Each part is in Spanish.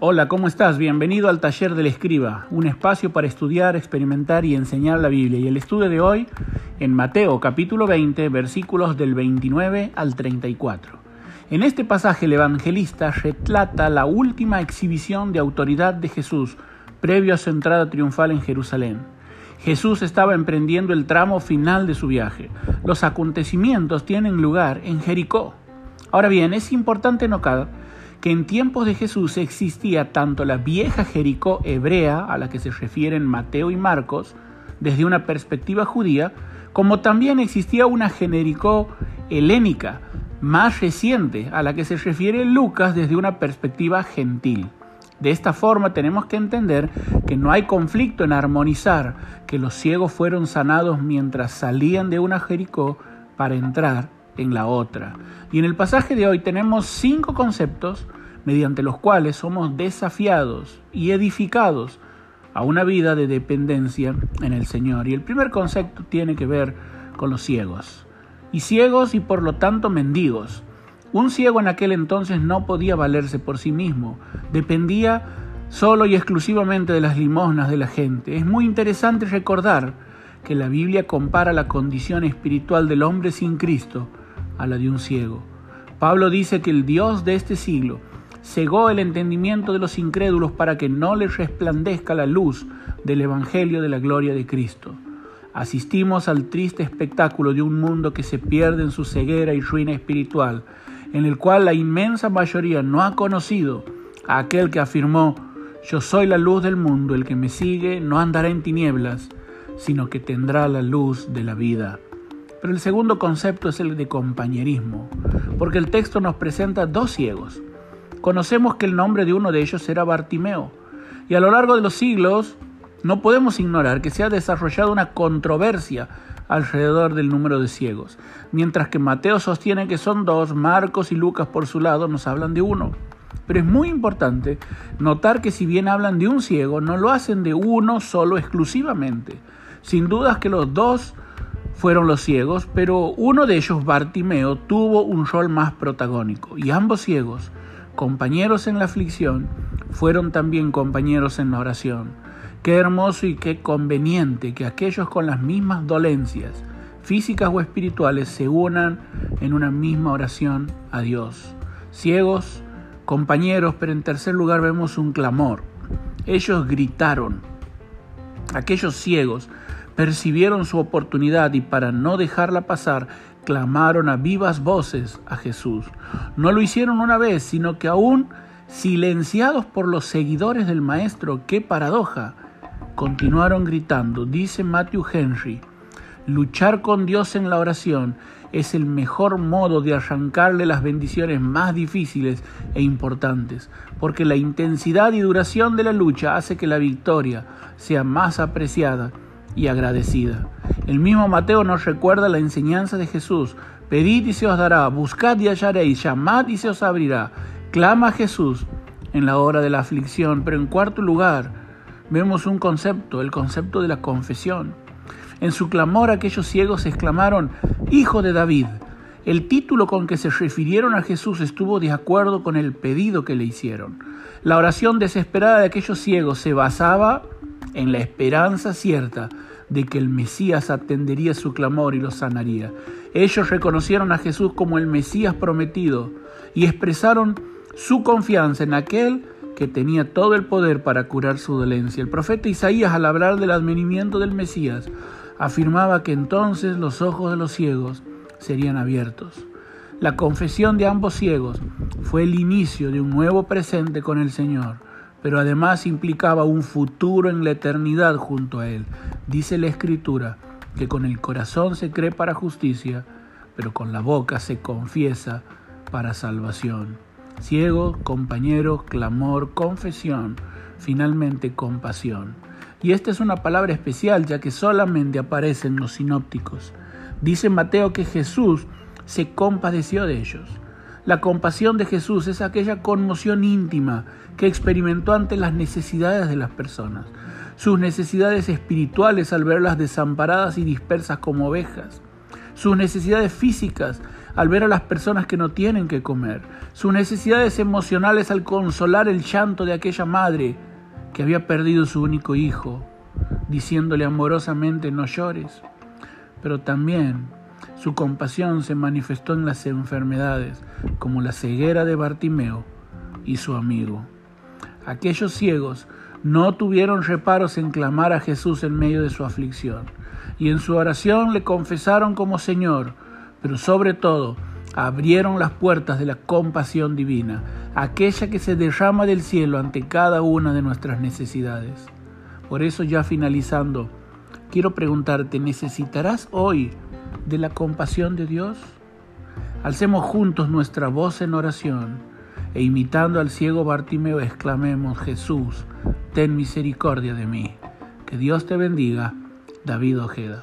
Hola, ¿cómo estás? Bienvenido al Taller del Escriba, un espacio para estudiar, experimentar y enseñar la Biblia. Y el estudio de hoy en Mateo capítulo 20, versículos del 29 al 34. En este pasaje el evangelista retrata la última exhibición de autoridad de Jesús previo a su entrada triunfal en Jerusalén. Jesús estaba emprendiendo el tramo final de su viaje. Los acontecimientos tienen lugar en Jericó. Ahora bien, es importante notar que en tiempos de Jesús existía tanto la vieja Jericó hebrea, a la que se refieren Mateo y Marcos, desde una perspectiva judía, como también existía una Jericó helénica, más reciente, a la que se refiere Lucas desde una perspectiva gentil. De esta forma tenemos que entender que no hay conflicto en armonizar que los ciegos fueron sanados mientras salían de una Jericó para entrar en la otra. Y en el pasaje de hoy tenemos cinco conceptos mediante los cuales somos desafiados y edificados a una vida de dependencia en el Señor. Y el primer concepto tiene que ver con los ciegos. Y ciegos y por lo tanto mendigos. Un ciego en aquel entonces no podía valerse por sí mismo, dependía solo y exclusivamente de las limosnas de la gente. Es muy interesante recordar que la Biblia compara la condición espiritual del hombre sin Cristo a la de un ciego. Pablo dice que el Dios de este siglo cegó el entendimiento de los incrédulos para que no les resplandezca la luz del Evangelio de la gloria de Cristo. Asistimos al triste espectáculo de un mundo que se pierde en su ceguera y ruina espiritual, en el cual la inmensa mayoría no ha conocido a aquel que afirmó, yo soy la luz del mundo, el que me sigue no andará en tinieblas, sino que tendrá la luz de la vida. Pero el segundo concepto es el de compañerismo, porque el texto nos presenta dos ciegos. Conocemos que el nombre de uno de ellos era Bartimeo, y a lo largo de los siglos no podemos ignorar que se ha desarrollado una controversia alrededor del número de ciegos. Mientras que Mateo sostiene que son dos, Marcos y Lucas por su lado nos hablan de uno. Pero es muy importante notar que si bien hablan de un ciego, no lo hacen de uno solo exclusivamente. Sin dudas que los dos fueron los ciegos, pero uno de ellos, Bartimeo, tuvo un rol más protagónico, y ambos ciegos, compañeros en la aflicción, fueron también compañeros en la oración. Qué hermoso y qué conveniente que aquellos con las mismas dolencias, físicas o espirituales, se unan en una misma oración a Dios. Ciegos, compañeros, pero en tercer lugar vemos un clamor. Ellos gritaron. Aquellos ciegos percibieron su oportunidad y para no dejarla pasar, clamaron a vivas voces a Jesús. No lo hicieron una vez, sino que aún silenciados por los seguidores del Maestro, qué paradoja, continuaron gritando, dice Matthew Henry, luchar con Dios en la oración es el mejor modo de arrancarle las bendiciones más difíciles e importantes, porque la intensidad y duración de la lucha hace que la victoria sea más apreciada y agradecida. El mismo Mateo nos recuerda la enseñanza de Jesús. Pedid y se os dará, buscad y hallaréis, llamad y se os abrirá. Clama a Jesús en la hora de la aflicción. Pero en cuarto lugar, vemos un concepto, el concepto de la confesión. En su clamor aquellos ciegos exclamaron, Hijo de David. El título con que se refirieron a Jesús estuvo de acuerdo con el pedido que le hicieron. La oración desesperada de aquellos ciegos se basaba en la esperanza cierta de que el Mesías atendería su clamor y lo sanaría. Ellos reconocieron a Jesús como el Mesías prometido y expresaron su confianza en aquel que tenía todo el poder para curar su dolencia. El profeta Isaías, al hablar del advenimiento del Mesías, afirmaba que entonces los ojos de los ciegos serían abiertos. La confesión de ambos ciegos fue el inicio de un nuevo presente con el Señor pero además implicaba un futuro en la eternidad junto a Él. Dice la Escritura que con el corazón se cree para justicia, pero con la boca se confiesa para salvación. Ciego, compañero, clamor, confesión, finalmente compasión. Y esta es una palabra especial ya que solamente aparece en los sinópticos. Dice Mateo que Jesús se compadeció de ellos. La compasión de Jesús es aquella conmoción íntima que experimentó ante las necesidades de las personas, sus necesidades espirituales al verlas desamparadas y dispersas como ovejas, sus necesidades físicas al ver a las personas que no tienen que comer, sus necesidades emocionales al consolar el llanto de aquella madre que había perdido su único hijo, diciéndole amorosamente no llores, pero también su compasión se manifestó en las enfermedades, como la ceguera de Bartimeo y su amigo. Aquellos ciegos no tuvieron reparos en clamar a Jesús en medio de su aflicción, y en su oración le confesaron como Señor, pero sobre todo abrieron las puertas de la compasión divina, aquella que se derrama del cielo ante cada una de nuestras necesidades. Por eso ya finalizando, quiero preguntarte, ¿necesitarás hoy de la compasión de Dios? Alcemos juntos nuestra voz en oración e imitando al ciego Bartimeo exclamemos, Jesús, ten misericordia de mí. Que Dios te bendiga, David Ojeda.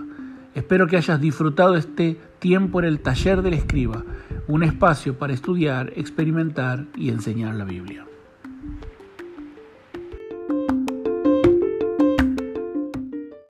Espero que hayas disfrutado este tiempo en el taller del escriba, un espacio para estudiar, experimentar y enseñar la Biblia.